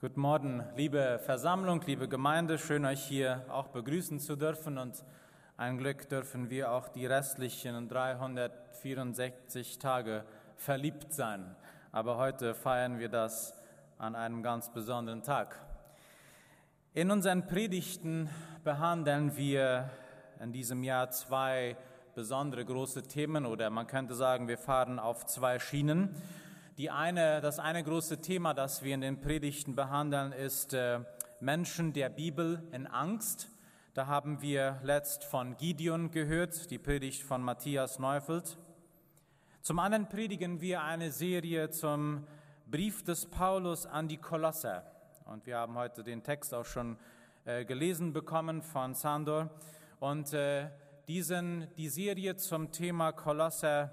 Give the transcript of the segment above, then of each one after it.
Guten Morgen, liebe Versammlung, liebe Gemeinde, schön euch hier auch begrüßen zu dürfen und ein Glück dürfen wir auch die restlichen 364 Tage verliebt sein. Aber heute feiern wir das an einem ganz besonderen Tag. In unseren Predigten behandeln wir in diesem Jahr zwei besondere große Themen oder man könnte sagen, wir fahren auf zwei Schienen. Die eine, das eine große Thema, das wir in den Predigten behandeln, ist äh, Menschen der Bibel in Angst. Da haben wir letzt von Gideon gehört, die Predigt von Matthias Neufeld. Zum anderen predigen wir eine Serie zum Brief des Paulus an die Kolosser. Und wir haben heute den Text auch schon äh, gelesen bekommen von Sandor. Und äh, diesen, die Serie zum Thema Kolosser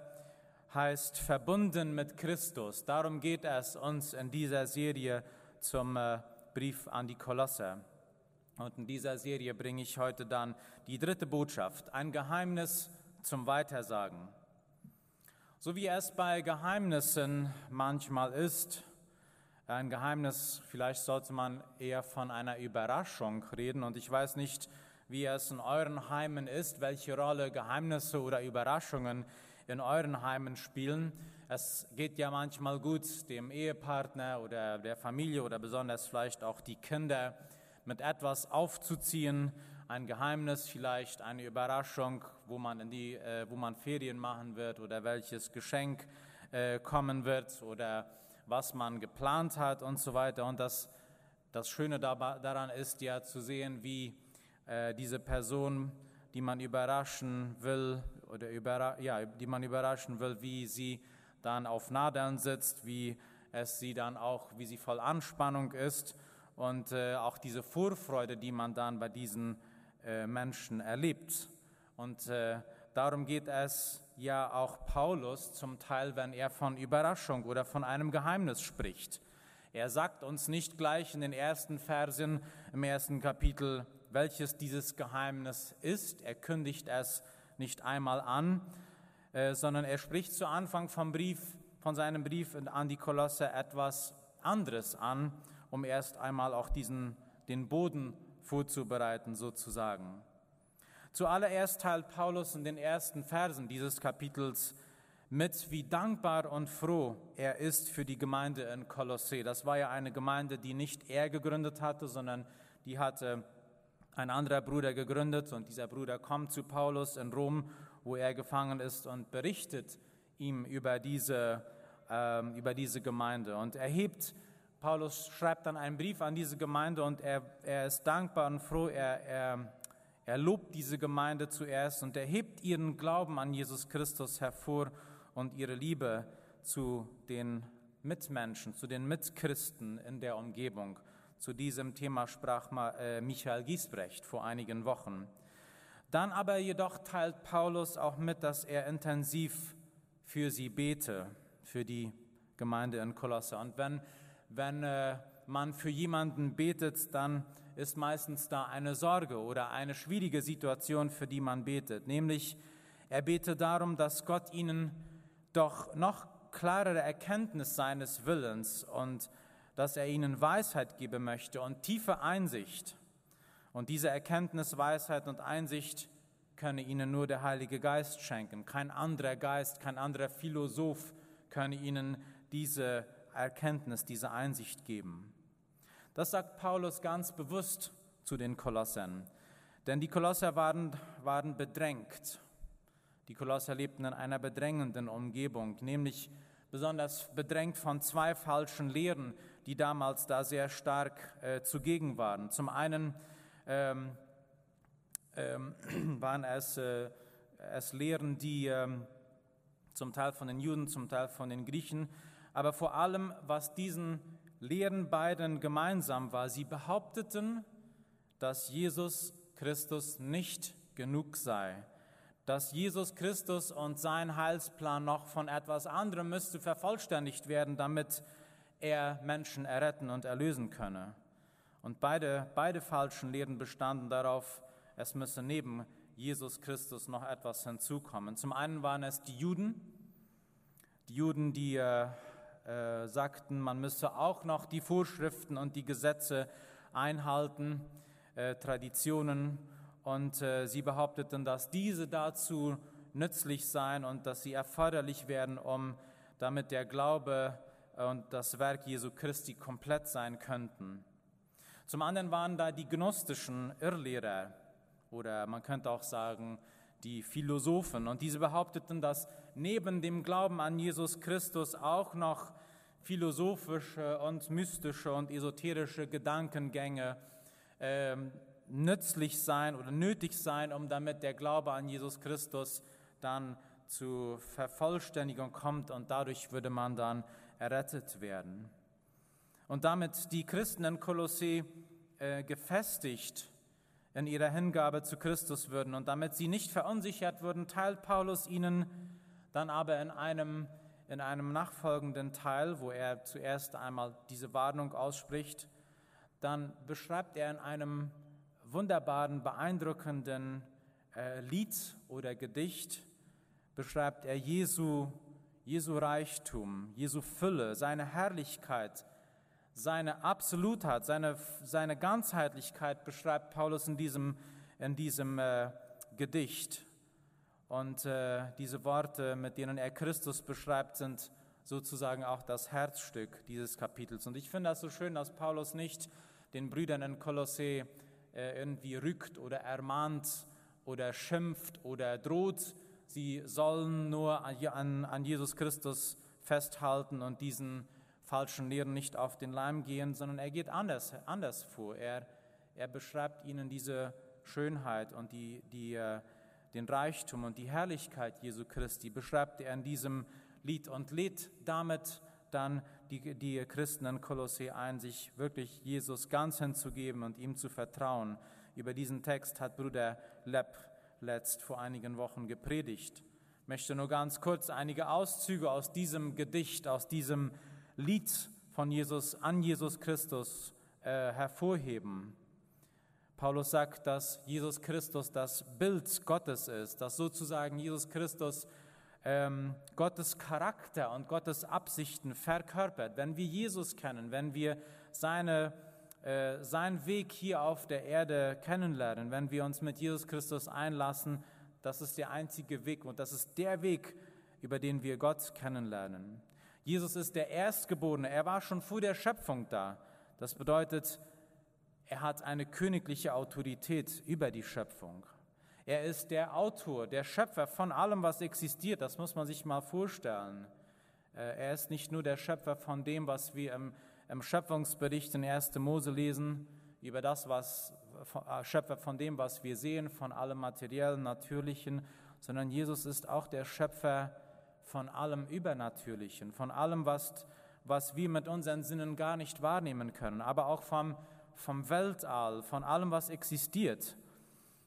heißt Verbunden mit Christus. Darum geht es uns in dieser Serie zum äh, Brief an die Kolosser. Und in dieser Serie bringe ich heute dann die dritte Botschaft, ein Geheimnis zum Weitersagen. So wie es bei Geheimnissen manchmal ist, ein Geheimnis, vielleicht sollte man eher von einer Überraschung reden. Und ich weiß nicht, wie es in euren Heimen ist, welche Rolle Geheimnisse oder Überraschungen in euren Heimen spielen. Es geht ja manchmal gut, dem Ehepartner oder der Familie oder besonders vielleicht auch die Kinder mit etwas aufzuziehen, ein Geheimnis, vielleicht eine Überraschung, wo man, in die, äh, wo man Ferien machen wird oder welches Geschenk äh, kommen wird oder was man geplant hat und so weiter. Und das, das Schöne daran ist ja zu sehen, wie äh, diese Person, die man überraschen will, oder überra ja, die man überraschen will, wie sie dann auf Nadeln sitzt, wie es sie dann auch, wie sie voll Anspannung ist und äh, auch diese Vorfreude, die man dann bei diesen äh, Menschen erlebt. Und äh, darum geht es ja auch Paulus zum Teil, wenn er von Überraschung oder von einem Geheimnis spricht. Er sagt uns nicht gleich in den ersten Versen im ersten Kapitel, welches dieses Geheimnis ist. Er kündigt es nicht einmal an, äh, sondern er spricht zu Anfang vom Brief, von seinem Brief an die Kolosse etwas anderes an, um erst einmal auch diesen, den Boden vorzubereiten sozusagen. Zuallererst teilt Paulus in den ersten Versen dieses Kapitels mit, wie dankbar und froh er ist für die Gemeinde in Kolosse. Das war ja eine Gemeinde, die nicht er gegründet hatte, sondern die hatte ein anderer Bruder gegründet und dieser Bruder kommt zu Paulus in Rom, wo er gefangen ist und berichtet ihm über diese, äh, über diese Gemeinde und erhebt Paulus schreibt dann einen Brief an diese Gemeinde und er, er ist dankbar und froh. Er, er, er lobt diese Gemeinde zuerst und er hebt ihren Glauben an Jesus Christus hervor und ihre Liebe zu den Mitmenschen, zu den Mitchristen in der Umgebung. Zu diesem Thema sprach äh, Michael Giesbrecht vor einigen Wochen. Dann aber jedoch teilt Paulus auch mit, dass er intensiv für sie bete, für die Gemeinde in Kolosse. Und wenn, wenn äh, man für jemanden betet, dann ist meistens da eine Sorge oder eine schwierige Situation, für die man betet. Nämlich, er betet darum, dass Gott ihnen doch noch klarere Erkenntnis seines Willens und dass er ihnen Weisheit geben möchte und tiefe Einsicht. Und diese Erkenntnis, Weisheit und Einsicht könne ihnen nur der Heilige Geist schenken. Kein anderer Geist, kein anderer Philosoph könne ihnen diese Erkenntnis, diese Einsicht geben. Das sagt Paulus ganz bewusst zu den Kolossern. Denn die Kolosser waren, waren bedrängt die Kolosser lebten in einer bedrängenden Umgebung, nämlich besonders bedrängt von zwei falschen Lehren, die damals da sehr stark äh, zugegen waren. Zum einen ähm, ähm, waren es, äh, es Lehren, die ähm, zum Teil von den Juden, zum Teil von den Griechen, aber vor allem, was diesen Lehren beiden gemeinsam war, sie behaupteten, dass Jesus Christus nicht genug sei dass Jesus Christus und sein Heilsplan noch von etwas anderem müsste vervollständigt werden, damit er Menschen erretten und erlösen könne. Und beide, beide falschen Lehren bestanden darauf, es müsse neben Jesus Christus noch etwas hinzukommen. Zum einen waren es die Juden, die Juden, die äh, äh, sagten, man müsse auch noch die Vorschriften und die Gesetze einhalten, äh, Traditionen. Und äh, sie behaupteten, dass diese dazu nützlich seien und dass sie erforderlich werden, um damit der Glaube und das Werk Jesu Christi komplett sein könnten. Zum anderen waren da die gnostischen Irrlehrer oder man könnte auch sagen die Philosophen und diese behaupteten, dass neben dem Glauben an Jesus Christus auch noch philosophische und mystische und esoterische Gedankengänge äh, nützlich sein oder nötig sein, um damit der Glaube an Jesus Christus dann zu Vervollständigung kommt und dadurch würde man dann errettet werden. Und damit die Christen in Kolossee äh, gefestigt in ihrer Hingabe zu Christus würden und damit sie nicht verunsichert würden, teilt Paulus ihnen dann aber in einem, in einem nachfolgenden Teil, wo er zuerst einmal diese Warnung ausspricht, dann beschreibt er in einem wunderbaren, beeindruckenden äh, Lied oder Gedicht, beschreibt er Jesu, Jesu Reichtum, Jesu Fülle, seine Herrlichkeit, seine Absolutheit, seine, seine Ganzheitlichkeit beschreibt Paulus in diesem, in diesem äh, Gedicht. Und äh, diese Worte, mit denen er Christus beschreibt, sind sozusagen auch das Herzstück dieses Kapitels. Und ich finde das so schön, dass Paulus nicht den Brüdern in Kolossee äh, irgendwie rückt oder ermahnt oder schimpft oder droht. Sie sollen nur an, an Jesus Christus festhalten und diesen falschen Lehren nicht auf den Leim gehen, sondern er geht anders, anders vor. Er, er beschreibt ihnen diese Schönheit und die, die, äh, den Reichtum und die Herrlichkeit Jesu Christi, beschreibt er in diesem Lied und lädt damit dann die, die Christen in Kolossee ein, sich wirklich Jesus ganz hinzugeben und ihm zu vertrauen. Über diesen Text hat Bruder Lepp letzt vor einigen Wochen gepredigt. Ich möchte nur ganz kurz einige Auszüge aus diesem Gedicht, aus diesem Lied von Jesus an Jesus Christus äh, hervorheben. Paulus sagt, dass Jesus Christus das Bild Gottes ist, dass sozusagen Jesus Christus ähm, Gottes Charakter und Gottes Absichten verkörpert. Wenn wir Jesus kennen, wenn wir seine, äh, seinen Weg hier auf der Erde kennenlernen, wenn wir uns mit Jesus Christus einlassen, das ist der einzige Weg und das ist der Weg, über den wir Gott kennenlernen. Jesus ist der Erstgeborene. Er war schon vor der Schöpfung da. Das bedeutet, er hat eine königliche Autorität über die Schöpfung. Er ist der Autor, der Schöpfer von allem, was existiert. Das muss man sich mal vorstellen. Äh, er ist nicht nur der Schöpfer von dem, was wir im, im Schöpfungsbericht in 1. Mose lesen, über das, was äh, Schöpfer von dem, was wir sehen, von allem materiellen, natürlichen, sondern Jesus ist auch der Schöpfer von allem Übernatürlichen, von allem, was, was wir mit unseren Sinnen gar nicht wahrnehmen können, aber auch vom, vom Weltall, von allem, was existiert.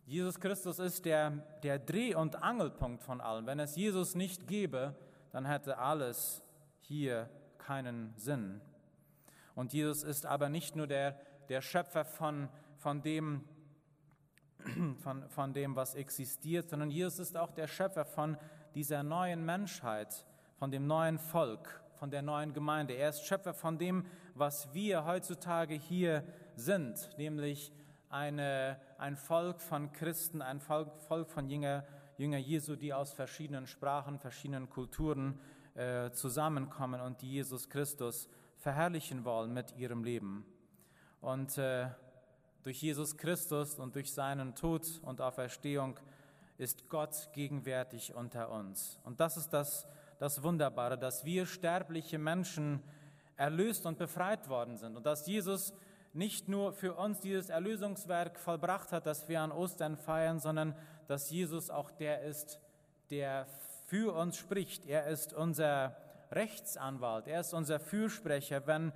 Jesus Christus ist der, der Dreh- und Angelpunkt von allem. Wenn es Jesus nicht gäbe, dann hätte alles hier keinen Sinn. Und Jesus ist aber nicht nur der, der Schöpfer von, von, dem, von, von dem, was existiert, sondern Jesus ist auch der Schöpfer von dieser neuen Menschheit, von dem neuen Volk, von der neuen Gemeinde. Er ist Schöpfer von dem, was wir heutzutage hier sind, nämlich eine, ein Volk von Christen, ein Volk, Volk von Jünger, Jünger Jesu, die aus verschiedenen Sprachen, verschiedenen Kulturen äh, zusammenkommen und die Jesus Christus verherrlichen wollen mit ihrem Leben. Und äh, durch Jesus Christus und durch seinen Tod und Auferstehung ist Gott gegenwärtig unter uns. Und das ist das, das Wunderbare, dass wir sterbliche Menschen erlöst und befreit worden sind und dass Jesus nicht nur für uns dieses Erlösungswerk vollbracht hat, das wir an Ostern feiern, sondern dass Jesus auch der ist, der für uns spricht. Er ist unser Rechtsanwalt, er ist unser Fürsprecher, wenn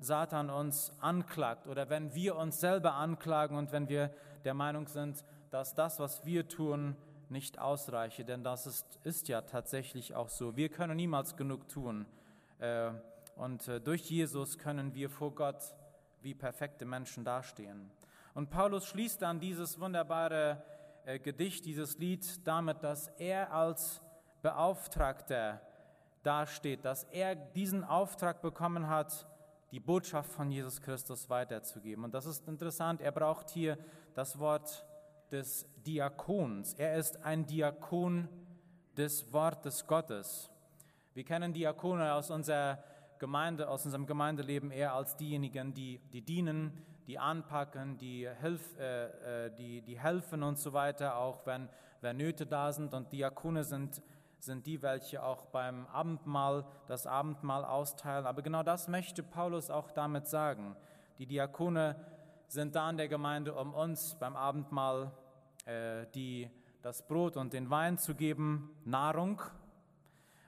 Satan uns anklagt oder wenn wir uns selber anklagen und wenn wir der Meinung sind, dass das, was wir tun, nicht ausreiche, denn das ist, ist ja tatsächlich auch so. Wir können niemals genug tun. Äh, und äh, durch Jesus können wir vor Gott wie perfekte Menschen dastehen. Und Paulus schließt dann dieses wunderbare äh, Gedicht, dieses Lied damit, dass er als Beauftragter dasteht, dass er diesen Auftrag bekommen hat, die Botschaft von Jesus Christus weiterzugeben. Und das ist interessant, er braucht hier das Wort des Diakons. Er ist ein Diakon des Wortes Gottes. Wir kennen Diakone aus unserer Gemeinde, aus unserem Gemeindeleben eher als diejenigen, die, die dienen, die anpacken, die, hilf, äh, äh, die, die helfen und so weiter, auch wenn, wenn Nöte da sind. Und Diakone sind sind die, welche auch beim Abendmahl das Abendmahl austeilen. Aber genau das möchte Paulus auch damit sagen. Die Diakone sind da in der Gemeinde, um uns beim Abendmahl äh, die, das Brot und den Wein zu geben, Nahrung.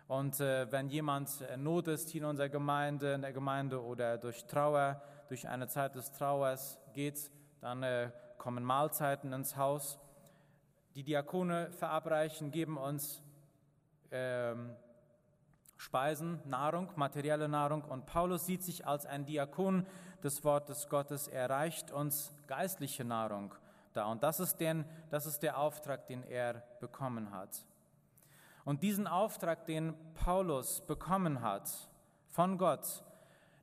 Und äh, wenn jemand in Not ist hier in unserer Gemeinde, in der Gemeinde oder durch Trauer, durch eine Zeit des Trauers geht, dann äh, kommen Mahlzeiten ins Haus. Die Diakone verabreichen, geben uns ähm, Speisen, Nahrung, materielle Nahrung. Und Paulus sieht sich als ein Diakon des Wortes Gottes. Er reicht uns geistliche Nahrung da. Und das ist, den, das ist der Auftrag, den er bekommen hat. Und diesen Auftrag, den Paulus bekommen hat von Gott,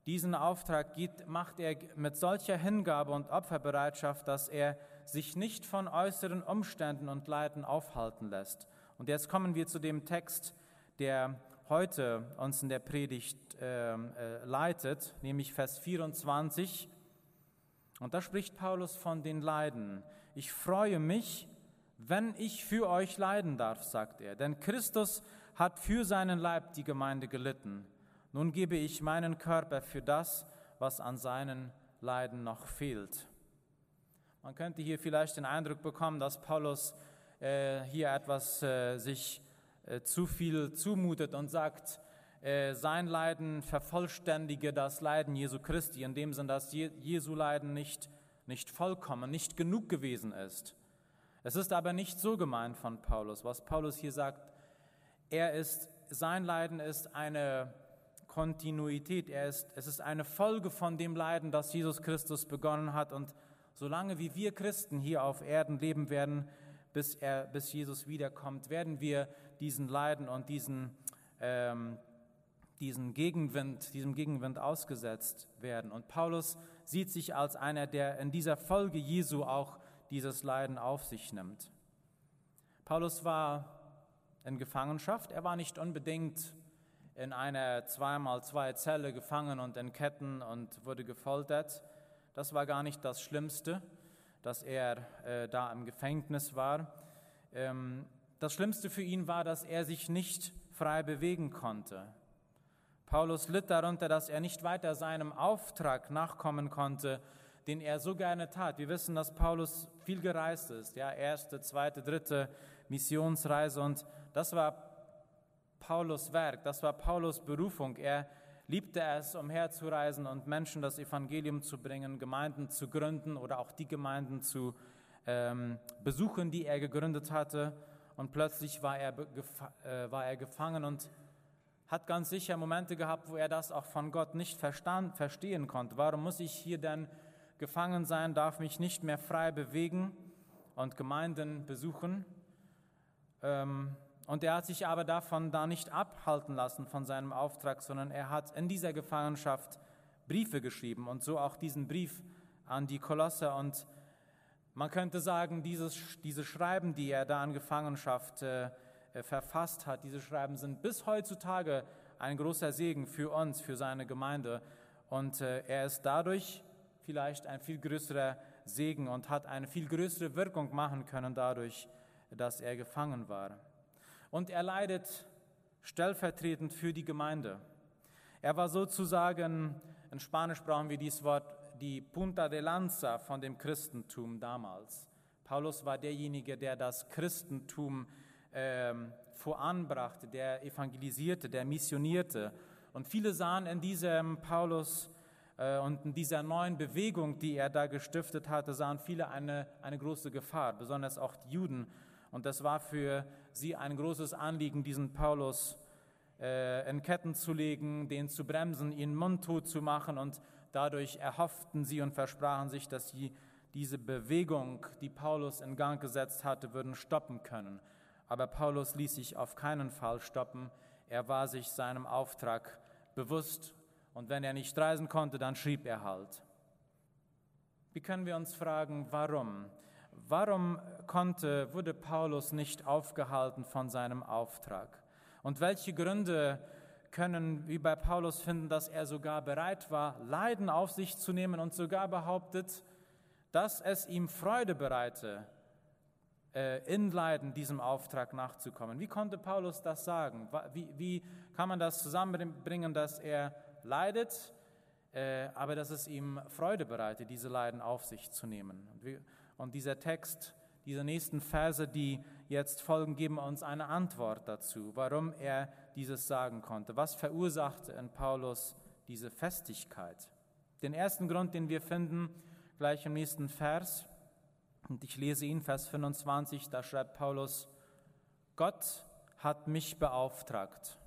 diesen Auftrag geht, macht er mit solcher Hingabe und Opferbereitschaft, dass er sich nicht von äußeren Umständen und Leiden aufhalten lässt. Und jetzt kommen wir zu dem Text, der heute uns in der Predigt äh, äh, leitet, nämlich Vers 24. Und da spricht Paulus von den Leiden. Ich freue mich, wenn ich für euch leiden darf, sagt er. Denn Christus hat für seinen Leib die Gemeinde gelitten. Nun gebe ich meinen Körper für das, was an seinen Leiden noch fehlt. Man könnte hier vielleicht den Eindruck bekommen, dass Paulus äh, hier etwas äh, sich äh, zu viel zumutet und sagt, äh, sein Leiden vervollständige das Leiden Jesu Christi, in dem Sinn, dass Je Jesu Leiden nicht, nicht vollkommen, nicht genug gewesen ist. Es ist aber nicht so gemeint von Paulus. Was Paulus hier sagt, er ist, sein Leiden ist eine Kontinuität, er ist, es ist eine Folge von dem Leiden, das Jesus Christus begonnen hat. Und solange wie wir Christen hier auf Erden leben werden, bis, er, bis Jesus wiederkommt, werden wir diesen Leiden und diesen, ähm, diesen Gegenwind, diesem Gegenwind ausgesetzt werden. Und Paulus sieht sich als einer, der in dieser Folge Jesu auch dieses Leiden auf sich nimmt. Paulus war in Gefangenschaft. Er war nicht unbedingt in einer zweimal zwei Zelle gefangen und in Ketten und wurde gefoltert. Das war gar nicht das Schlimmste dass er äh, da im Gefängnis war. Ähm, das Schlimmste für ihn war, dass er sich nicht frei bewegen konnte. Paulus litt darunter, dass er nicht weiter seinem Auftrag nachkommen konnte, den er so gerne tat. Wir wissen, dass Paulus viel gereist ist, ja, erste, zweite, dritte Missionsreise und das war Paulus Werk, das war Paulus Berufung. Er liebte es, umherzureisen und Menschen das Evangelium zu bringen, Gemeinden zu gründen oder auch die Gemeinden zu ähm, besuchen, die er gegründet hatte. Und plötzlich war er, äh, war er gefangen und hat ganz sicher Momente gehabt, wo er das auch von Gott nicht verstand, verstehen konnte. Warum muss ich hier denn gefangen sein, darf mich nicht mehr frei bewegen und Gemeinden besuchen? Ähm, und er hat sich aber davon da nicht abhalten lassen von seinem Auftrag, sondern er hat in dieser Gefangenschaft Briefe geschrieben und so auch diesen Brief an die Kolosse. Und man könnte sagen, dieses, diese Schreiben, die er da in Gefangenschaft äh, äh, verfasst hat, diese Schreiben sind bis heutzutage ein großer Segen für uns, für seine Gemeinde. Und äh, er ist dadurch vielleicht ein viel größerer Segen und hat eine viel größere Wirkung machen können dadurch, dass er gefangen war und er leidet stellvertretend für die Gemeinde. Er war sozusagen, in Spanisch brauchen wir dieses Wort, die Punta de Lanza von dem Christentum damals. Paulus war derjenige, der das Christentum ähm, voranbrachte, der evangelisierte, der missionierte. Und viele sahen in diesem Paulus äh, und in dieser neuen Bewegung, die er da gestiftet hatte, sahen viele eine, eine große Gefahr, besonders auch die Juden. Und das war für sie ein großes Anliegen, diesen Paulus äh, in Ketten zu legen, den zu bremsen, ihn mundtot zu machen. Und dadurch erhofften sie und versprachen sich, dass sie diese Bewegung, die Paulus in Gang gesetzt hatte, würden stoppen können. Aber Paulus ließ sich auf keinen Fall stoppen. er war sich seinem Auftrag bewusst und wenn er nicht reisen konnte, dann schrieb er halt. Wie können wir uns fragen, warum? Warum konnte, wurde Paulus nicht aufgehalten von seinem Auftrag? Und welche Gründe können wir bei Paulus finden, dass er sogar bereit war, Leiden auf sich zu nehmen und sogar behauptet, dass es ihm Freude bereite, äh, in Leiden diesem Auftrag nachzukommen. Wie konnte Paulus das sagen? Wie, wie kann man das zusammenbringen, dass er leidet, äh, aber dass es ihm Freude bereitet, diese Leiden auf sich zu nehmen? Und dieser Text, diese nächsten Verse, die jetzt folgen, geben uns eine Antwort dazu, warum er dieses sagen konnte. Was verursachte in Paulus diese Festigkeit? Den ersten Grund, den wir finden, gleich im nächsten Vers, und ich lese ihn, Vers 25, da schreibt Paulus, Gott hat mich beauftragt.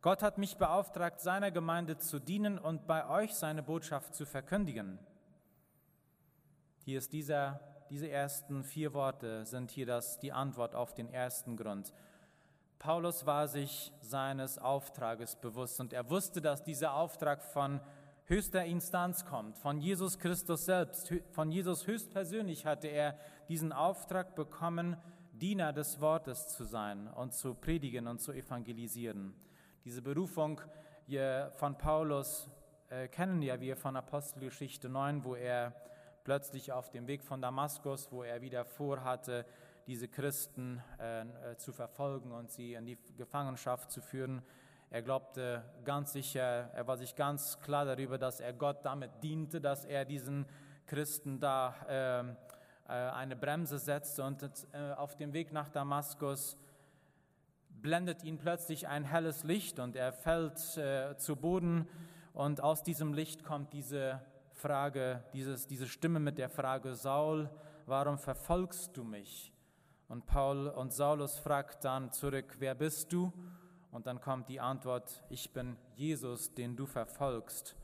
Gott hat mich beauftragt, seiner Gemeinde zu dienen und bei euch seine Botschaft zu verkündigen. Hier ist dieser, diese ersten vier Worte sind hier das, die Antwort auf den ersten Grund. Paulus war sich seines Auftrages bewusst und er wusste, dass dieser Auftrag von höchster Instanz kommt, von Jesus Christus selbst, von Jesus höchstpersönlich hatte er diesen Auftrag bekommen, Diener des Wortes zu sein und zu predigen und zu evangelisieren. Diese Berufung von Paulus äh, kennen ja wir von Apostelgeschichte 9, wo er plötzlich auf dem Weg von Damaskus, wo er wieder vorhatte, diese Christen äh, äh, zu verfolgen und sie in die Gefangenschaft zu führen. Er glaubte ganz sicher, er war sich ganz klar darüber, dass er Gott damit diente, dass er diesen Christen da ähm, äh, eine Bremse setzte und äh, auf dem Weg nach Damaskus blendet ihn plötzlich ein helles Licht und er fällt äh, zu Boden und aus diesem Licht kommt diese Frage, dieses, diese Stimme mit der Frage, Saul, warum verfolgst du mich? Und Paul und Saulus fragt dann zurück, wer bist du? Und dann kommt die Antwort, ich bin Jesus, den du verfolgst.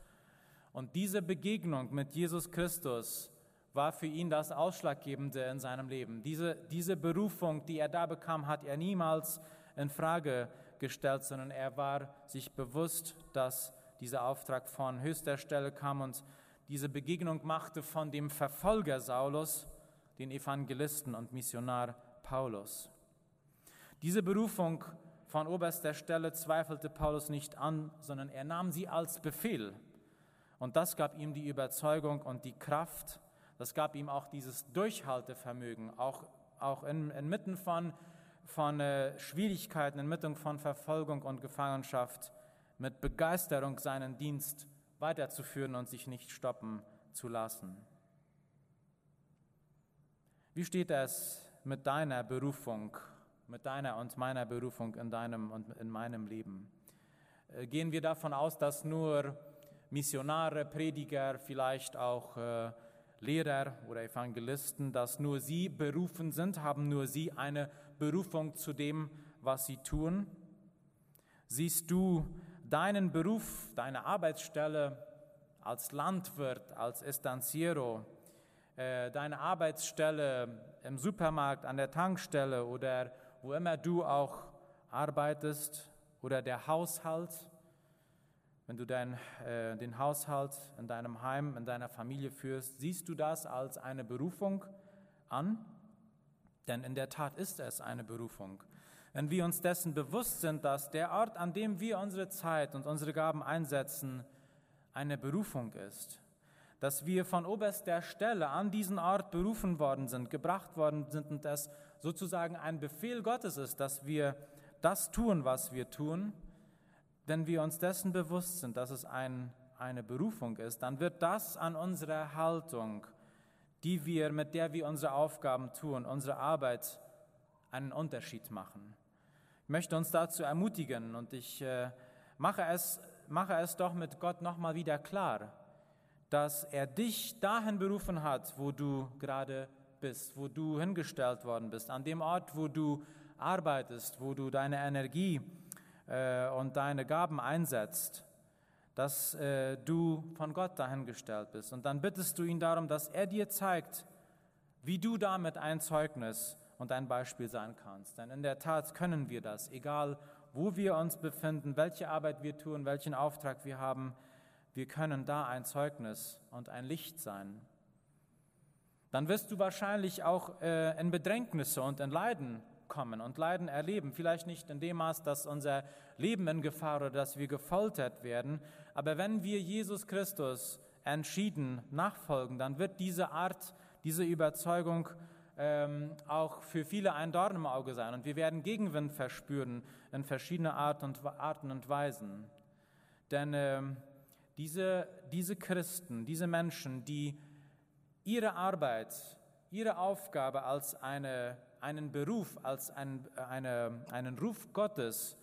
Und diese Begegnung mit Jesus Christus war für ihn das Ausschlaggebende in seinem Leben. Diese, diese Berufung, die er da bekam, hat er niemals in Frage gestellt, sondern er war sich bewusst, dass dieser Auftrag von höchster Stelle kam und diese Begegnung machte von dem Verfolger Saulus, den Evangelisten und Missionar Paulus. Diese Berufung von oberster Stelle zweifelte Paulus nicht an, sondern er nahm sie als Befehl. Und das gab ihm die Überzeugung und die Kraft, das gab ihm auch dieses Durchhaltevermögen, auch, auch in, inmitten von, von äh, Schwierigkeiten, inmitten von Verfolgung und Gefangenschaft, mit Begeisterung seinen Dienst weiterzuführen und sich nicht stoppen zu lassen. Wie steht es mit deiner Berufung, mit deiner und meiner Berufung in deinem und in meinem Leben? Äh, gehen wir davon aus, dass nur Missionare, Prediger, vielleicht auch äh, Lehrer oder Evangelisten, dass nur sie berufen sind, haben nur sie eine Berufung zu dem, was sie tun? Siehst du deinen Beruf, deine Arbeitsstelle als Landwirt, als Estanciero, äh, deine Arbeitsstelle im Supermarkt, an der Tankstelle oder wo immer du auch arbeitest oder der Haushalt, wenn du dein, äh, den Haushalt in deinem Heim, in deiner Familie führst, siehst du das als eine Berufung an? Denn in der Tat ist es eine Berufung. Wenn wir uns dessen bewusst sind, dass der Ort, an dem wir unsere Zeit und unsere Gaben einsetzen, eine Berufung ist, dass wir von oberster Stelle an diesen Ort berufen worden sind, gebracht worden sind und das sozusagen ein Befehl Gottes ist, dass wir das tun, was wir tun, wenn wir uns dessen bewusst sind, dass es ein, eine Berufung ist, dann wird das an unserer Haltung, die wir, mit der wir unsere Aufgaben tun, unsere Arbeit, einen Unterschied machen. Möchte uns dazu ermutigen und ich äh, mache, es, mache es doch mit Gott nochmal wieder klar dass er dich dahin berufen hat, wo du gerade bist, wo du hingestellt worden bist, an dem Ort, wo du arbeitest, wo du deine Energie äh, und deine Gaben einsetzt, dass äh, du von Gott dahingestellt bist. Und dann bittest du ihn darum, dass er dir zeigt, wie du damit ein Zeugnis und ein Beispiel sein kannst. Denn in der Tat können wir das, egal wo wir uns befinden, welche Arbeit wir tun, welchen Auftrag wir haben, wir können da ein Zeugnis und ein Licht sein. Dann wirst du wahrscheinlich auch äh, in Bedrängnisse und in Leiden kommen und Leiden erleben. Vielleicht nicht in dem Maß, dass unser Leben in Gefahr oder dass wir gefoltert werden, aber wenn wir Jesus Christus entschieden nachfolgen, dann wird diese Art, diese Überzeugung ähm, auch für viele ein Dorn im Auge sein und wir werden Gegenwind verspüren in verschiedene Art und, Arten und Weisen. Denn ähm, diese, diese Christen, diese Menschen, die ihre Arbeit, ihre Aufgabe als eine, einen Beruf, als ein, eine, einen Ruf Gottes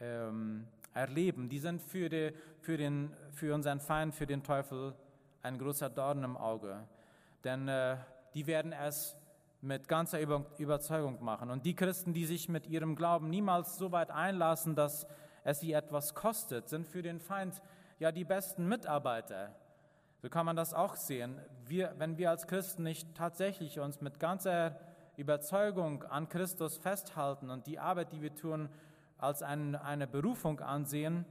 ähm, erleben, die sind für, die, für, den, für unseren Feind, für den Teufel ein großer Dorn im Auge. Denn äh, die werden es mit ganzer Überzeugung machen. Und die Christen, die sich mit ihrem Glauben niemals so weit einlassen, dass es sie etwas kostet, sind für den Feind ja die besten Mitarbeiter. So kann man das auch sehen. Wir, wenn wir als Christen nicht tatsächlich uns mit ganzer Überzeugung an Christus festhalten und die Arbeit, die wir tun, als ein, eine Berufung ansehen,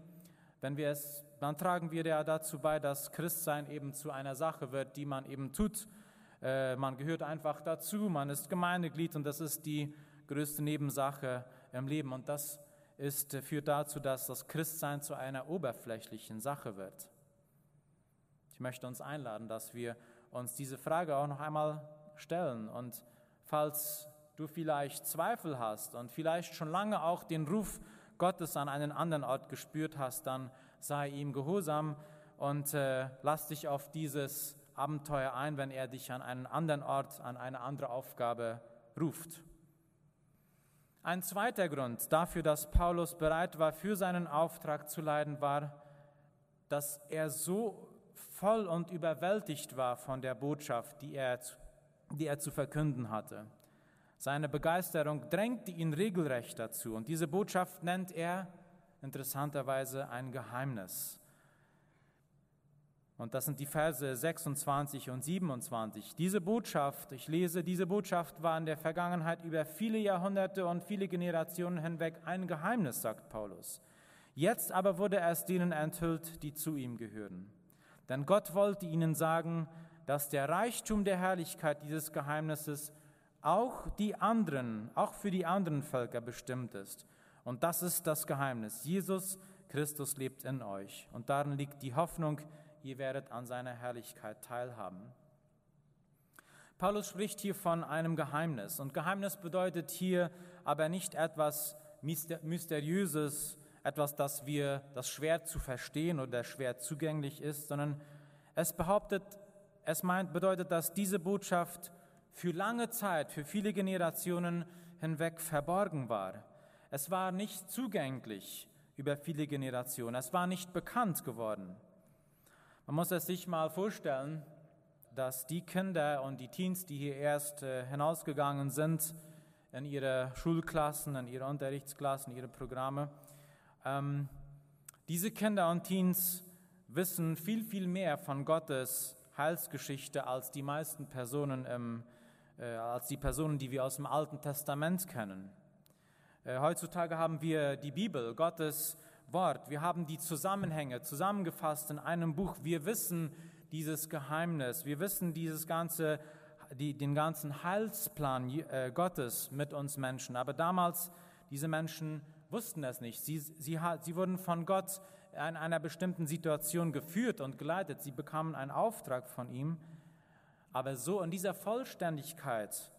wenn wir es, dann tragen wir ja dazu bei, dass Christsein eben zu einer Sache wird, die man eben tut. Äh, man gehört einfach dazu, man ist Gemeindeglied und das ist die größte Nebensache im Leben. Und das ist, führt dazu, dass das Christsein zu einer oberflächlichen Sache wird. Ich möchte uns einladen, dass wir uns diese Frage auch noch einmal stellen. Und falls du vielleicht Zweifel hast und vielleicht schon lange auch den Ruf Gottes an einen anderen Ort gespürt hast, dann sei ihm gehorsam und äh, lass dich auf dieses Abenteuer ein, wenn er dich an einen anderen Ort, an eine andere Aufgabe ruft. Ein zweiter Grund dafür, dass Paulus bereit war, für seinen Auftrag zu leiden, war, dass er so voll und überwältigt war von der Botschaft, die er, die er zu verkünden hatte. Seine Begeisterung drängte ihn regelrecht dazu und diese Botschaft nennt er interessanterweise ein Geheimnis. Und das sind die Verse 26 und 27. Diese Botschaft, ich lese, diese Botschaft war in der Vergangenheit über viele Jahrhunderte und viele Generationen hinweg ein Geheimnis, sagt Paulus. Jetzt aber wurde es denen enthüllt, die zu ihm gehören. Denn Gott wollte ihnen sagen, dass der Reichtum der Herrlichkeit dieses Geheimnisses auch die anderen, auch für die anderen Völker bestimmt ist. Und das ist das Geheimnis. Jesus Christus lebt in euch. Und darin liegt die Hoffnung, ihr werdet an seiner Herrlichkeit teilhaben. Paulus spricht hier von einem Geheimnis. Und Geheimnis bedeutet hier aber nicht etwas Mysteriöses, etwas, das wir, das schwer zu verstehen oder schwer zugänglich ist, sondern es behauptet, es meint, bedeutet, dass diese Botschaft für lange Zeit, für viele Generationen hinweg verborgen war. Es war nicht zugänglich über viele Generationen. Es war nicht bekannt geworden. Man muss es sich mal vorstellen, dass die Kinder und die Teens, die hier erst äh, hinausgegangen sind in ihre Schulklassen, in ihre Unterrichtsklassen, ihre Programme, ähm, diese Kinder und Teens wissen viel, viel mehr von Gottes Heilsgeschichte als die meisten Personen im äh, als die Personen, die wir aus dem Alten Testament kennen. Äh, heutzutage haben wir die Bibel, Gottes Wort. Wir haben die Zusammenhänge zusammengefasst in einem Buch. Wir wissen dieses Geheimnis. Wir wissen dieses ganze, die, den ganzen Heilsplan äh, Gottes mit uns Menschen. Aber damals, diese Menschen wussten es nicht. Sie, sie, sie wurden von Gott in einer bestimmten Situation geführt und geleitet. Sie bekamen einen Auftrag von ihm. Aber so in dieser Vollständigkeit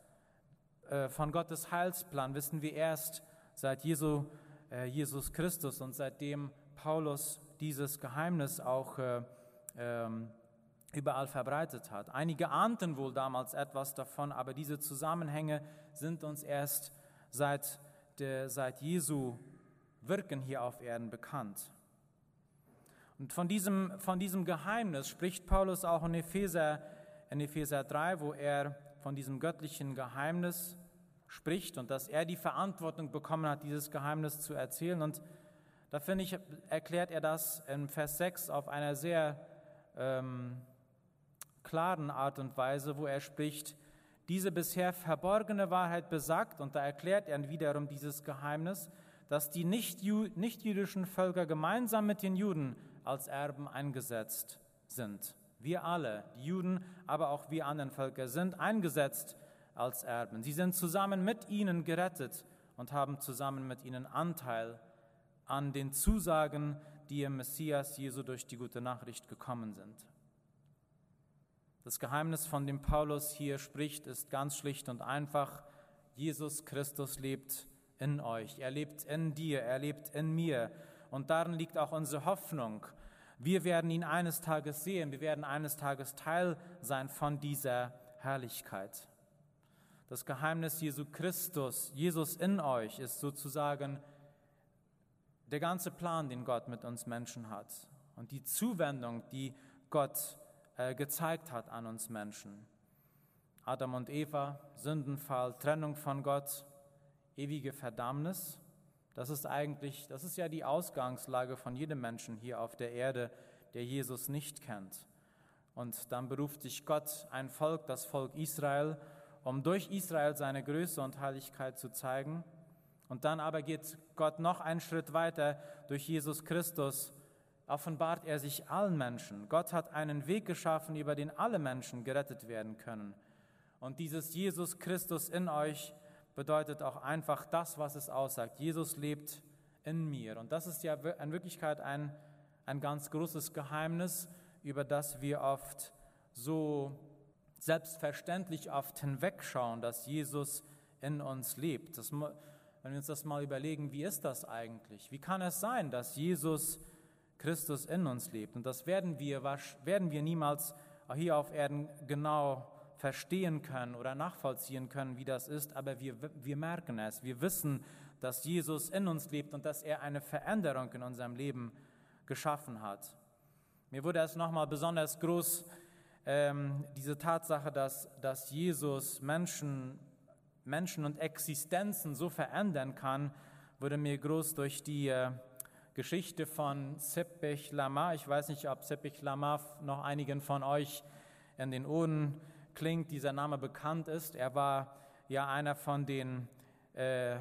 äh, von Gottes Heilsplan wissen wir erst seit Jesu, äh, Jesus Christus und seitdem Paulus dieses Geheimnis auch äh, ähm, überall verbreitet hat. Einige ahnten wohl damals etwas davon, aber diese Zusammenhänge sind uns erst seit, der, seit Jesu Wirken hier auf Erden bekannt. Und von diesem, von diesem Geheimnis spricht Paulus auch in Epheser in Epheser 3, wo er von diesem göttlichen Geheimnis spricht und dass er die Verantwortung bekommen hat, dieses Geheimnis zu erzählen. Und da finde ich, erklärt er das in Vers 6 auf einer sehr ähm, klaren Art und Weise, wo er spricht, diese bisher verborgene Wahrheit besagt, und da erklärt er wiederum dieses Geheimnis, dass die nichtjüdischen Völker gemeinsam mit den Juden als Erben eingesetzt sind. Wir alle, die Juden, aber auch wir anderen Völker, sind eingesetzt als Erben. Sie sind zusammen mit ihnen gerettet und haben zusammen mit ihnen Anteil an den Zusagen, die im Messias Jesu durch die gute Nachricht gekommen sind. Das Geheimnis, von dem Paulus hier spricht, ist ganz schlicht und einfach. Jesus Christus lebt in euch, er lebt in dir, er lebt in mir. Und darin liegt auch unsere Hoffnung. Wir werden ihn eines Tages sehen, wir werden eines Tages Teil sein von dieser Herrlichkeit. Das Geheimnis Jesu Christus, Jesus in euch, ist sozusagen der ganze Plan, den Gott mit uns Menschen hat und die Zuwendung, die Gott äh, gezeigt hat an uns Menschen. Adam und Eva, Sündenfall, Trennung von Gott, ewige Verdammnis. Das ist eigentlich, das ist ja die Ausgangslage von jedem Menschen hier auf der Erde, der Jesus nicht kennt. Und dann beruft sich Gott ein Volk, das Volk Israel, um durch Israel seine Größe und Heiligkeit zu zeigen. Und dann aber geht Gott noch einen Schritt weiter durch Jesus Christus offenbart er sich allen Menschen. Gott hat einen Weg geschaffen, über den alle Menschen gerettet werden können. Und dieses Jesus Christus in euch bedeutet auch einfach das, was es aussagt. Jesus lebt in mir. Und das ist ja in Wirklichkeit ein, ein ganz großes Geheimnis, über das wir oft so selbstverständlich oft hinwegschauen, dass Jesus in uns lebt. Das, wenn wir uns das mal überlegen, wie ist das eigentlich? Wie kann es sein, dass Jesus Christus in uns lebt. Und das werden wir, werden wir niemals hier auf Erden genau verstehen können oder nachvollziehen können, wie das ist, aber wir, wir merken es. Wir wissen, dass Jesus in uns lebt und dass er eine Veränderung in unserem Leben geschaffen hat. Mir wurde es nochmal besonders groß, ähm, diese Tatsache, dass, dass Jesus Menschen, Menschen und Existenzen so verändern kann, wurde mir groß durch die äh, Geschichte von Seppich Lama. Ich weiß nicht, ob Seppich Lama noch einigen von euch in den Ohren klingt, dieser Name bekannt ist. Er war ja einer von den, äh, äh,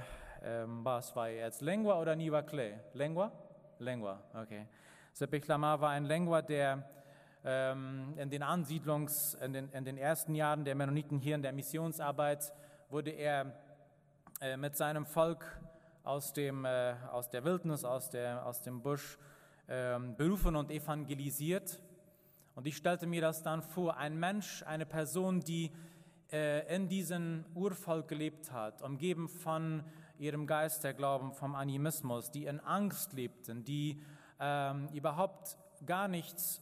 was war er jetzt, Lengua oder Niva Clay? Lengua? Lengua, okay. Seppich Lama war ein Lengua, der in den Ansiedlungs-, in den, in den ersten Jahren der Mennoniten hier in der Missionsarbeit wurde er äh, mit seinem Volk aus, dem, äh, aus der Wildnis, aus, der, aus dem Busch ähm, berufen und evangelisiert. Und ich stellte mir das dann vor, ein Mensch, eine Person, die äh, in diesem Urvolk gelebt hat, umgeben von ihrem Geisterglauben, vom Animismus, die in Angst lebten, die ähm, überhaupt gar nichts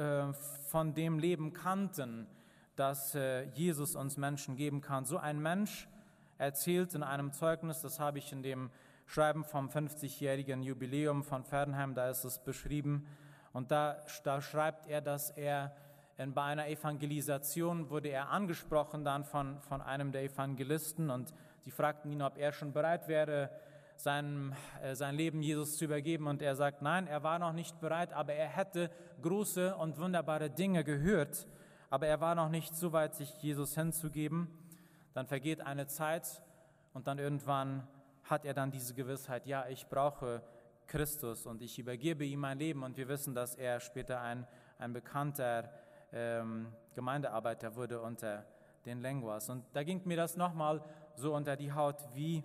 äh, von dem Leben kannten, das äh, Jesus uns Menschen geben kann. So ein Mensch erzählt in einem Zeugnis, das habe ich in dem Schreiben vom 50-jährigen Jubiläum von Fernheim, da ist es beschrieben. Und da, da schreibt er, dass er in, bei einer Evangelisation wurde er angesprochen dann von, von einem der Evangelisten und sie fragten ihn, ob er schon bereit wäre, sein, äh, sein Leben Jesus zu übergeben. Und er sagt, nein, er war noch nicht bereit, aber er hätte große und wunderbare Dinge gehört, aber er war noch nicht so weit, sich Jesus hinzugeben. Dann vergeht eine Zeit und dann irgendwann hat er dann diese Gewissheit, ja, ich brauche Christus und ich übergebe ihm mein Leben. Und wir wissen, dass er später ein, ein bekannter ähm, Gemeindearbeiter wurde unter den Lenguas. Und da ging mir das nochmal so unter die Haut, wie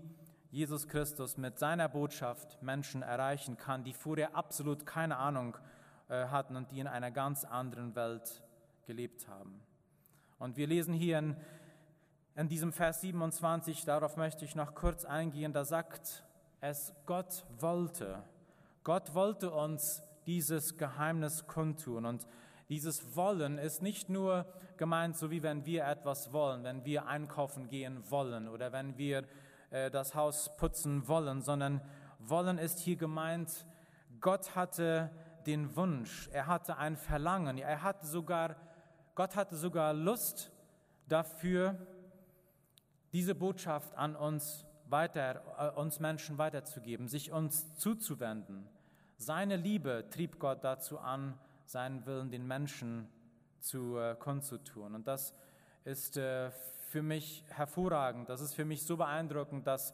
Jesus Christus mit seiner Botschaft Menschen erreichen kann, die vorher absolut keine Ahnung hatten und die in einer ganz anderen Welt gelebt haben. Und wir lesen hier in in diesem Vers 27, darauf möchte ich noch kurz eingehen, da sagt es, Gott wollte. Gott wollte uns dieses Geheimnis kundtun. Und dieses Wollen ist nicht nur gemeint, so wie wenn wir etwas wollen, wenn wir einkaufen gehen wollen oder wenn wir äh, das Haus putzen wollen, sondern wollen ist hier gemeint, Gott hatte den Wunsch, er hatte ein Verlangen, er hatte sogar, Gott hatte sogar Lust dafür, diese Botschaft an uns weiter, äh, uns Menschen weiterzugeben, sich uns zuzuwenden. Seine Liebe trieb Gott dazu an, seinen Willen den Menschen zu äh, kundzutun. Und das ist äh, für mich hervorragend. Das ist für mich so beeindruckend, dass,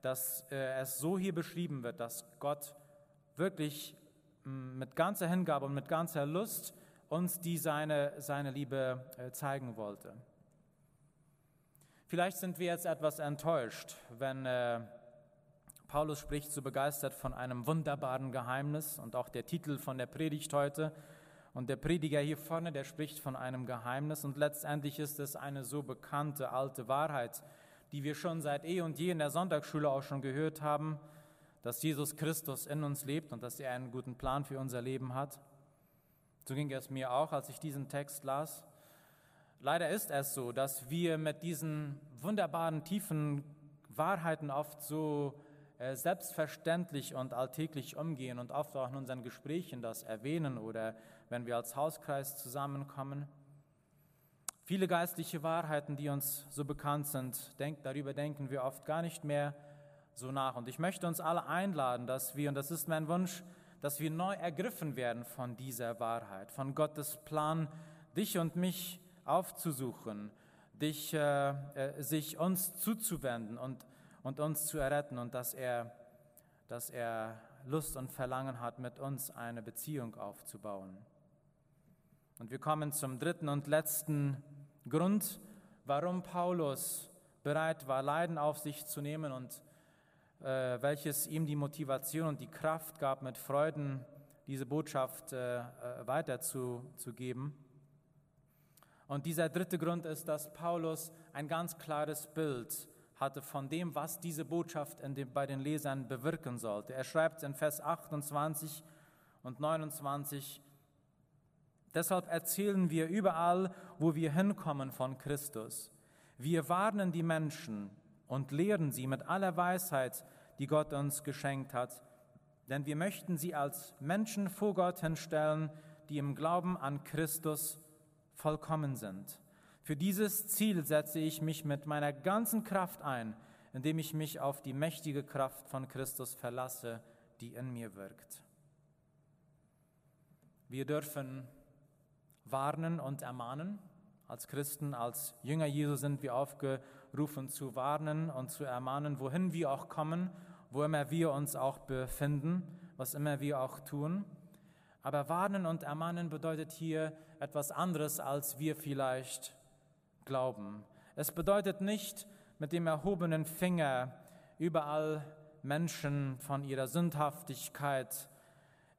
dass es so hier beschrieben wird, dass Gott wirklich mit ganzer Hingabe und mit ganzer Lust uns die seine, seine Liebe äh, zeigen wollte. Vielleicht sind wir jetzt etwas enttäuscht, wenn äh, Paulus spricht so begeistert von einem wunderbaren Geheimnis und auch der Titel von der Predigt heute. Und der Prediger hier vorne, der spricht von einem Geheimnis und letztendlich ist es eine so bekannte alte Wahrheit, die wir schon seit eh und je in der Sonntagsschule auch schon gehört haben, dass Jesus Christus in uns lebt und dass er einen guten Plan für unser Leben hat. So ging es mir auch, als ich diesen Text las. Leider ist es so, dass wir mit diesen wunderbaren, tiefen Wahrheiten oft so äh, selbstverständlich und alltäglich umgehen und oft auch in unseren Gesprächen das erwähnen oder wenn wir als Hauskreis zusammenkommen. Viele geistliche Wahrheiten, die uns so bekannt sind, denk, darüber denken wir oft gar nicht mehr so nach. Und ich möchte uns alle einladen, dass wir, und das ist mein Wunsch, dass wir neu ergriffen werden von dieser Wahrheit, von Gottes Plan, dich und mich aufzusuchen, dich, äh, äh, sich uns zuzuwenden und, und uns zu erretten und dass er, dass er Lust und Verlangen hat, mit uns eine Beziehung aufzubauen. Und wir kommen zum dritten und letzten Grund, warum Paulus bereit war, Leiden auf sich zu nehmen und welches ihm die Motivation und die Kraft gab, mit Freuden diese Botschaft äh, äh, weiterzugeben. Und dieser dritte Grund ist, dass Paulus ein ganz klares Bild hatte von dem, was diese Botschaft dem, bei den Lesern bewirken sollte. Er schreibt in Vers 28 und 29, Deshalb erzählen wir überall, wo wir hinkommen von Christus. Wir warnen die Menschen und lehren sie mit aller Weisheit, die Gott uns geschenkt hat, denn wir möchten sie als Menschen vor Gott hinstellen, die im Glauben an Christus vollkommen sind. Für dieses Ziel setze ich mich mit meiner ganzen Kraft ein, indem ich mich auf die mächtige Kraft von Christus verlasse, die in mir wirkt. Wir dürfen warnen und ermahnen. Als Christen, als Jünger Jesu sind wir aufgerufen zu warnen und zu ermahnen, wohin wir auch kommen, wo immer wir uns auch befinden, was immer wir auch tun. Aber warnen und ermahnen bedeutet hier etwas anderes, als wir vielleicht glauben. Es bedeutet nicht, mit dem erhobenen Finger überall Menschen von ihrer Sündhaftigkeit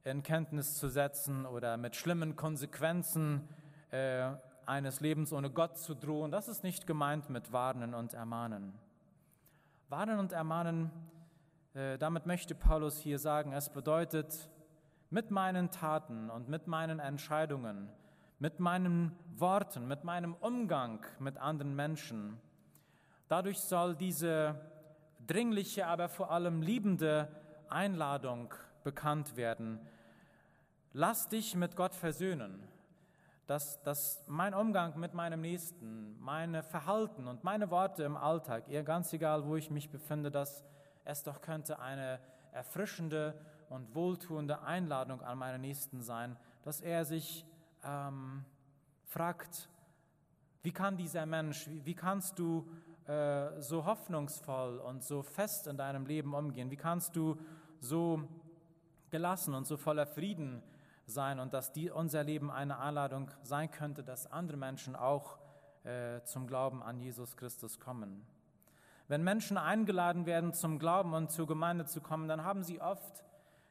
in Kenntnis zu setzen oder mit schlimmen Konsequenzen äh, eines Lebens ohne Gott zu drohen. Das ist nicht gemeint mit Warnen und Ermahnen. Warnen und Ermahnen, äh, damit möchte Paulus hier sagen, es bedeutet, mit meinen Taten und mit meinen Entscheidungen, mit meinen Worten, mit meinem Umgang mit anderen Menschen, dadurch soll diese dringliche, aber vor allem liebende Einladung bekannt werden, lass dich mit Gott versöhnen, dass, dass mein Umgang mit meinem Nächsten, meine Verhalten und meine Worte im Alltag, ihr ganz egal, wo ich mich befinde, dass es doch könnte eine erfrischende und wohltuende Einladung an meinen Nächsten sein, dass er sich ähm, fragt, wie kann dieser Mensch, wie, wie kannst du äh, so hoffnungsvoll und so fest in deinem Leben umgehen? Wie kannst du so gelassen und so voller Frieden sein und dass die, unser Leben eine Einladung sein könnte, dass andere Menschen auch äh, zum Glauben an Jesus Christus kommen. Wenn Menschen eingeladen werden, zum Glauben und zur Gemeinde zu kommen, dann haben sie oft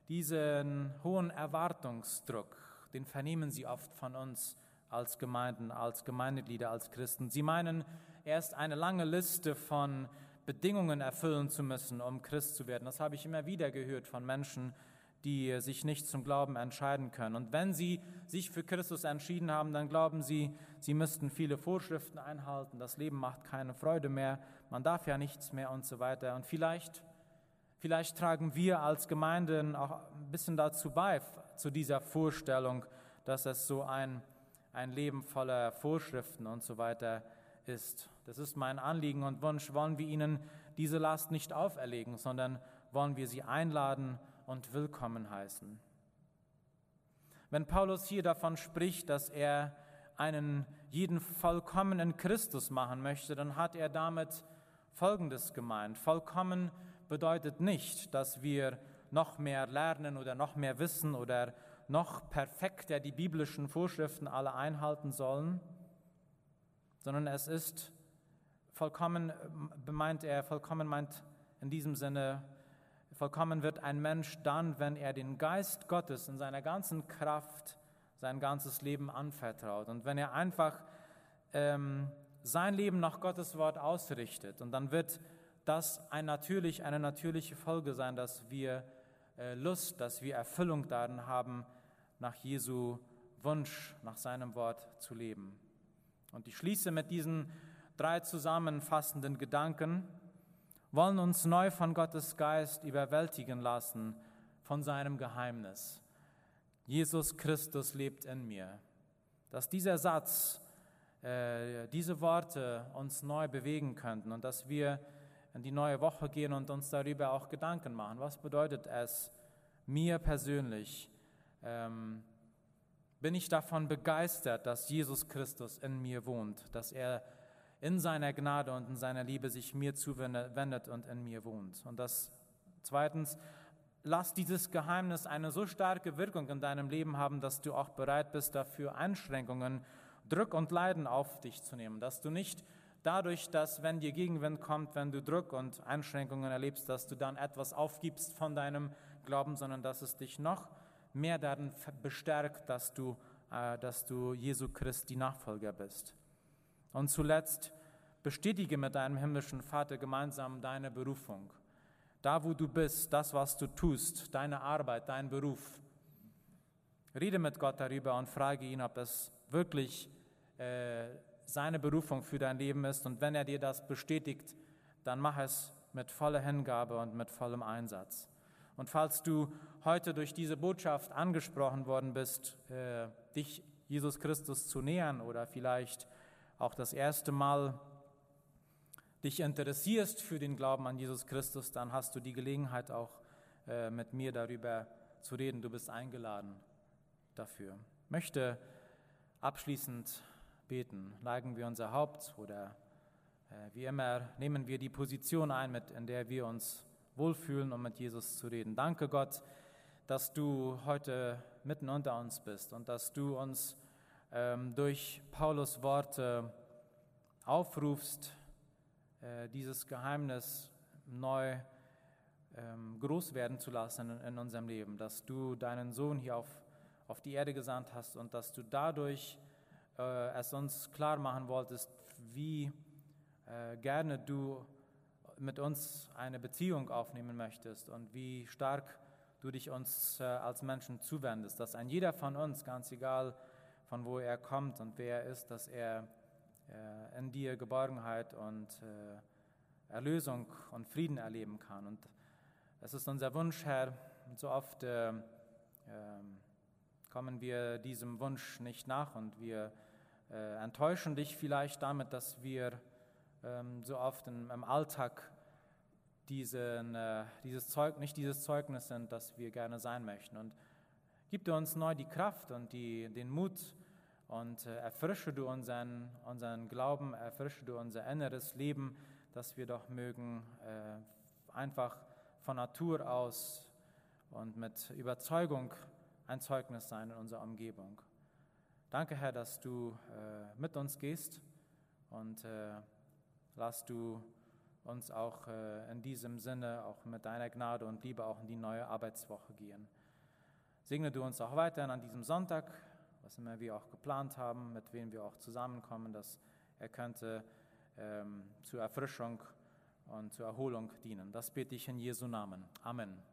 diesen hohen Erwartungsdruck. Den vernehmen sie oft von uns als Gemeinden, als Gemeindeglieder, als Christen. Sie meinen, erst eine lange Liste von Bedingungen erfüllen zu müssen, um Christ zu werden. Das habe ich immer wieder gehört von Menschen, die sich nicht zum Glauben entscheiden können. Und wenn sie sich für Christus entschieden haben, dann glauben sie, sie müssten viele Vorschriften einhalten, das Leben macht keine Freude mehr, man darf ja nichts mehr und so weiter. Und vielleicht, vielleicht tragen wir als Gemeinden auch ein bisschen dazu bei, zu dieser Vorstellung, dass es so ein, ein Leben voller Vorschriften und so weiter ist. Das ist mein Anliegen und Wunsch. Wollen wir ihnen diese Last nicht auferlegen, sondern wollen wir sie einladen, und willkommen heißen. Wenn Paulus hier davon spricht, dass er einen jeden vollkommenen Christus machen möchte, dann hat er damit Folgendes gemeint. Vollkommen bedeutet nicht, dass wir noch mehr lernen oder noch mehr wissen oder noch perfekter die biblischen Vorschriften alle einhalten sollen, sondern es ist vollkommen, meint er, vollkommen meint in diesem Sinne, vollkommen wird ein Mensch dann, wenn er den Geist Gottes in seiner ganzen Kraft sein ganzes Leben anvertraut und wenn er einfach ähm, sein Leben nach Gottes Wort ausrichtet. Und dann wird das ein natürlich, eine natürliche Folge sein, dass wir äh, Lust, dass wir Erfüllung darin haben, nach Jesu Wunsch, nach seinem Wort zu leben. Und ich schließe mit diesen drei zusammenfassenden Gedanken, wollen uns neu von Gottes Geist überwältigen lassen von seinem Geheimnis. Jesus Christus lebt in mir. Dass dieser Satz, äh, diese Worte uns neu bewegen könnten und dass wir in die neue Woche gehen und uns darüber auch Gedanken machen. Was bedeutet es mir persönlich? Ähm, bin ich davon begeistert, dass Jesus Christus in mir wohnt, dass er in seiner Gnade und in seiner Liebe sich mir zuwendet und in mir wohnt. Und das zweitens, lass dieses Geheimnis eine so starke Wirkung in deinem Leben haben, dass du auch bereit bist, dafür Einschränkungen, Druck und Leiden auf dich zu nehmen, dass du nicht dadurch, dass wenn dir Gegenwind kommt, wenn du Druck und Einschränkungen erlebst, dass du dann etwas aufgibst von deinem Glauben, sondern dass es dich noch mehr darin bestärkt, dass du, äh, dass du Jesu Christi Nachfolger bist. Und zuletzt bestätige mit deinem himmlischen Vater gemeinsam deine Berufung. Da, wo du bist, das, was du tust, deine Arbeit, dein Beruf. Rede mit Gott darüber und frage ihn, ob es wirklich äh, seine Berufung für dein Leben ist. Und wenn er dir das bestätigt, dann mach es mit voller Hingabe und mit vollem Einsatz. Und falls du heute durch diese Botschaft angesprochen worden bist, äh, dich Jesus Christus zu nähern oder vielleicht auch das erste Mal dich interessierst für den Glauben an Jesus Christus, dann hast du die Gelegenheit auch äh, mit mir darüber zu reden. Du bist eingeladen dafür. Ich möchte abschließend beten. Neigen wir unser Haupt oder äh, wie immer nehmen wir die Position ein, mit, in der wir uns wohlfühlen, um mit Jesus zu reden. Danke Gott, dass du heute mitten unter uns bist und dass du uns durch Paulus Worte aufrufst, äh, dieses Geheimnis neu ähm, groß werden zu lassen in, unserem Leben, dass du deinen Sohn hier auf, auf die Erde gesandt hast und dass du dadurch äh, es uns klar machen wolltest, wie äh, gerne du mit uns eine Beziehung aufnehmen möchtest und wie stark du dich uns als Menschen zuwendest, dass ein jeder von uns, ganz egal von wo er kommt und wer er ist, dass er äh, in dir Geborgenheit und äh, Erlösung und Frieden erleben kann. Und es ist unser Wunsch, Herr, so oft äh, ähm, kommen wir diesem Wunsch nicht nach und wir äh, enttäuschen dich vielleicht damit, dass wir ähm, so oft in, im Alltag diesen, äh, dieses Zeug, nicht dieses Zeugnis sind, das wir gerne sein möchten. Und gib uns neu die Kraft und die, den Mut und äh, erfrische du unseren, unseren Glauben, erfrische du unser inneres Leben, dass wir doch mögen äh, einfach von Natur aus und mit Überzeugung ein Zeugnis sein in unserer Umgebung. Danke, Herr, dass du äh, mit uns gehst und lass du uns auch in diesem Sinne, auch mit deiner Gnade und Liebe, auch in die neue Arbeitswoche gehen. Segne du uns auch weiterhin an diesem Sonntag, was immer wir auch geplant haben, mit wem wir auch zusammenkommen, dass er könnte ähm, zur Erfrischung und zur Erholung dienen. Das bete ich in Jesu Namen. Amen.